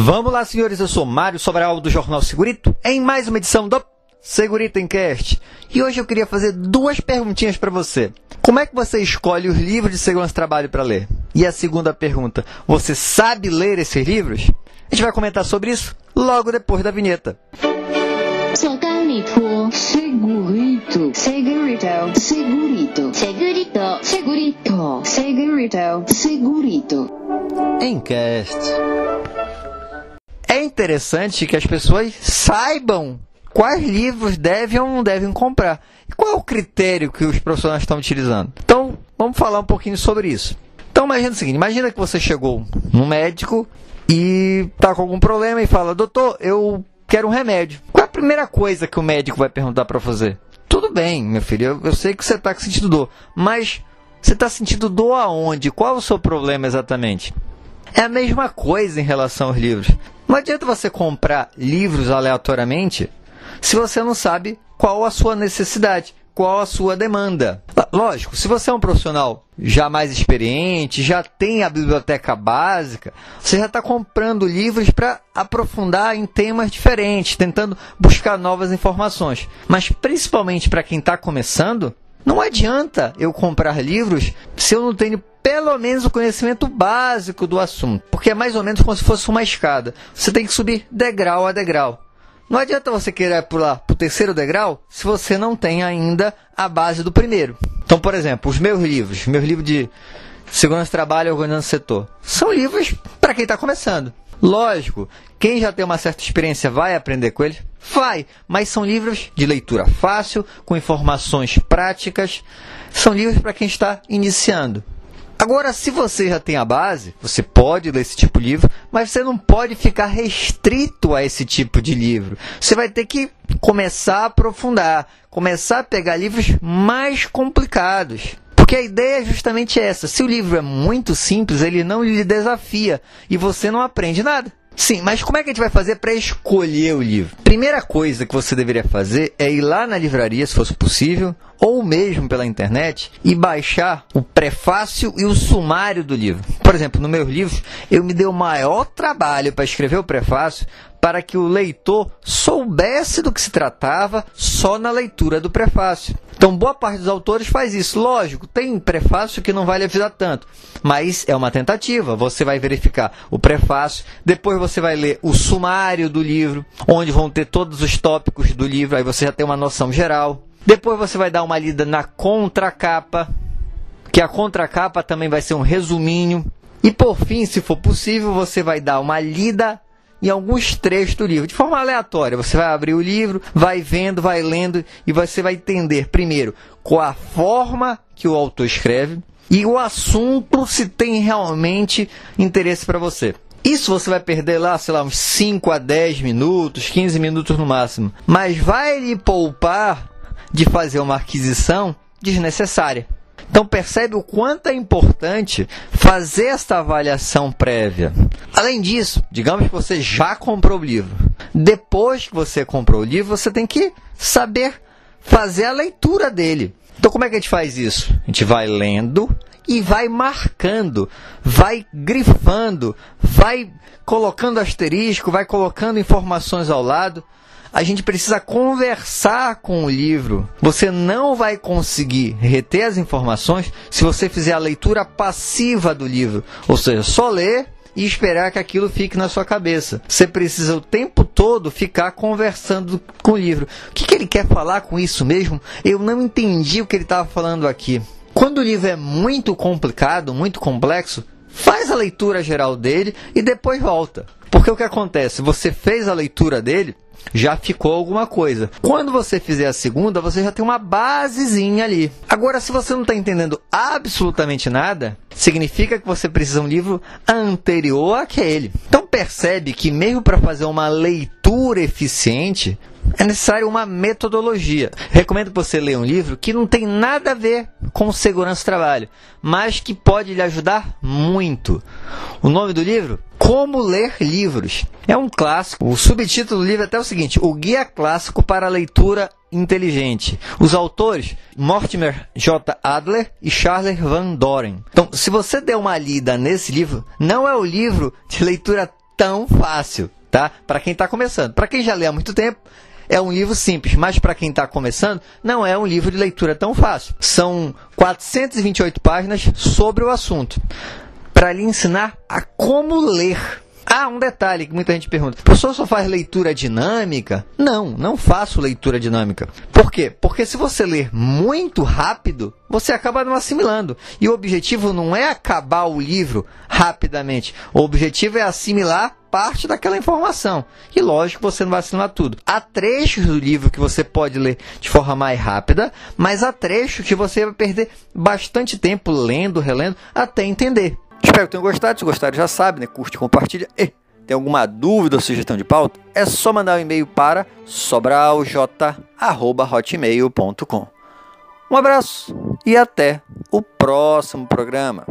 Vamos lá, senhores. Eu sou Mário Sobral do Jornal Segurito, em mais uma edição do Segurito Encast. E hoje eu queria fazer duas perguntinhas para você. Como é que você escolhe os livros de segurança do trabalho para ler? E a segunda pergunta, você sabe ler esses livros? A gente vai comentar sobre isso logo depois da vinheta. Segurito, segurito, segurito, segurito, segurito, segurito, segurito, segurito. Encast. É interessante que as pessoas saibam quais livros devem ou não devem comprar. E qual é o critério que os profissionais estão utilizando? Então, vamos falar um pouquinho sobre isso. Então, imagina o seguinte: imagina que você chegou no médico e está com algum problema e fala, doutor, eu quero um remédio. Qual é a primeira coisa que o médico vai perguntar para fazer? Tudo bem, meu filho, eu, eu sei que você está sentindo dor, mas você está sentindo dor aonde? Qual é o seu problema exatamente? É a mesma coisa em relação aos livros. Não adianta você comprar livros aleatoriamente se você não sabe qual a sua necessidade, qual a sua demanda. Lógico, se você é um profissional já mais experiente, já tem a biblioteca básica, você já está comprando livros para aprofundar em temas diferentes, tentando buscar novas informações. Mas principalmente para quem está começando, não adianta eu comprar livros se eu não tenho pelo menos o conhecimento básico do assunto, porque é mais ou menos como se fosse uma escada. Você tem que subir degrau a degrau. Não adianta você querer pular para o terceiro degrau se você não tem ainda a base do primeiro. Então, por exemplo, os meus livros, meus livros de segurança do trabalho e organização do setor, são livros para quem está começando. Lógico, quem já tem uma certa experiência vai aprender com eles? Vai, mas são livros de leitura fácil, com informações práticas, são livros para quem está iniciando. Agora, se você já tem a base, você pode ler esse tipo de livro, mas você não pode ficar restrito a esse tipo de livro. Você vai ter que começar a aprofundar, começar a pegar livros mais complicados. Porque a ideia é justamente essa. Se o livro é muito simples, ele não lhe desafia e você não aprende nada. Sim, mas como é que a gente vai fazer para escolher o livro? Primeira coisa que você deveria fazer é ir lá na livraria, se fosse possível, ou mesmo pela internet, e baixar o prefácio e o sumário do livro. Por exemplo, no meus livros, eu me dei o maior trabalho para escrever o prefácio para que o leitor soubesse do que se tratava só na leitura do prefácio. Então, boa parte dos autores faz isso. Lógico, tem prefácio que não vai lhe avisar tanto, mas é uma tentativa. Você vai verificar o prefácio, depois você vai ler o sumário do livro, onde vão ter todos os tópicos do livro, aí você já tem uma noção geral. Depois você vai dar uma lida na contracapa, que a contracapa também vai ser um resuminho. E por fim, se for possível, você vai dar uma lida em alguns trechos do livro, de forma aleatória. Você vai abrir o livro, vai vendo, vai lendo e você vai entender, primeiro, qual a forma que o autor escreve e o assunto se tem realmente interesse para você. Isso você vai perder lá, sei lá, uns 5 a 10 minutos, 15 minutos no máximo. Mas vai lhe poupar de fazer uma aquisição desnecessária. Então percebe o quanto é importante fazer esta avaliação prévia. Além disso, digamos que você já comprou o livro. Depois que você comprou o livro, você tem que saber fazer a leitura dele. Então como é que a gente faz isso? A gente vai lendo e vai marcando, vai grifando, vai colocando asterisco, vai colocando informações ao lado a gente precisa conversar com o livro. Você não vai conseguir reter as informações se você fizer a leitura passiva do livro, ou seja, só ler e esperar que aquilo fique na sua cabeça. Você precisa o tempo todo ficar conversando com o livro. O que, que ele quer falar com isso mesmo? Eu não entendi o que ele estava falando aqui. Quando o livro é muito complicado, muito complexo, faz a leitura geral dele e depois volta. Porque o que acontece? Você fez a leitura dele, já ficou alguma coisa. Quando você fizer a segunda, você já tem uma basezinha ali. Agora, se você não está entendendo absolutamente nada, significa que você precisa de um livro anterior àquele. Então percebe que mesmo para fazer uma leitura eficiente, é necessário uma metodologia. Recomendo que você leia um livro que não tem nada a ver com segurança do trabalho, mas que pode lhe ajudar muito. O nome do livro? Como Ler Livros. É um clássico. O subtítulo do livro é até o seguinte: O Guia Clássico para a Leitura Inteligente. Os autores, Mortimer J. Adler e Charles Van Doren. Então, se você der uma lida nesse livro, não é o livro de leitura tão fácil, tá? Para quem está começando. Para quem já lê há muito tempo, é um livro simples, mas para quem está começando, não é um livro de leitura tão fácil. São 428 páginas sobre o assunto para lhe ensinar a como ler. Ah, um detalhe que muita gente pergunta: o professor só faz leitura dinâmica? Não, não faço leitura dinâmica. Por quê? Porque se você ler muito rápido, você acaba não assimilando. E o objetivo não é acabar o livro rapidamente. O objetivo é assimilar parte daquela informação. E lógico, você não vai assimilar tudo. Há trechos do livro que você pode ler de forma mais rápida, mas há trechos que você vai perder bastante tempo lendo, relendo, até entender. Espero que tenham gostado. Se gostaram, já sabe, né? Curte, compartilha. E tem alguma dúvida ou sugestão de pauta? É só mandar um e-mail para sobralj@hotmail.com. Um abraço e até o próximo programa.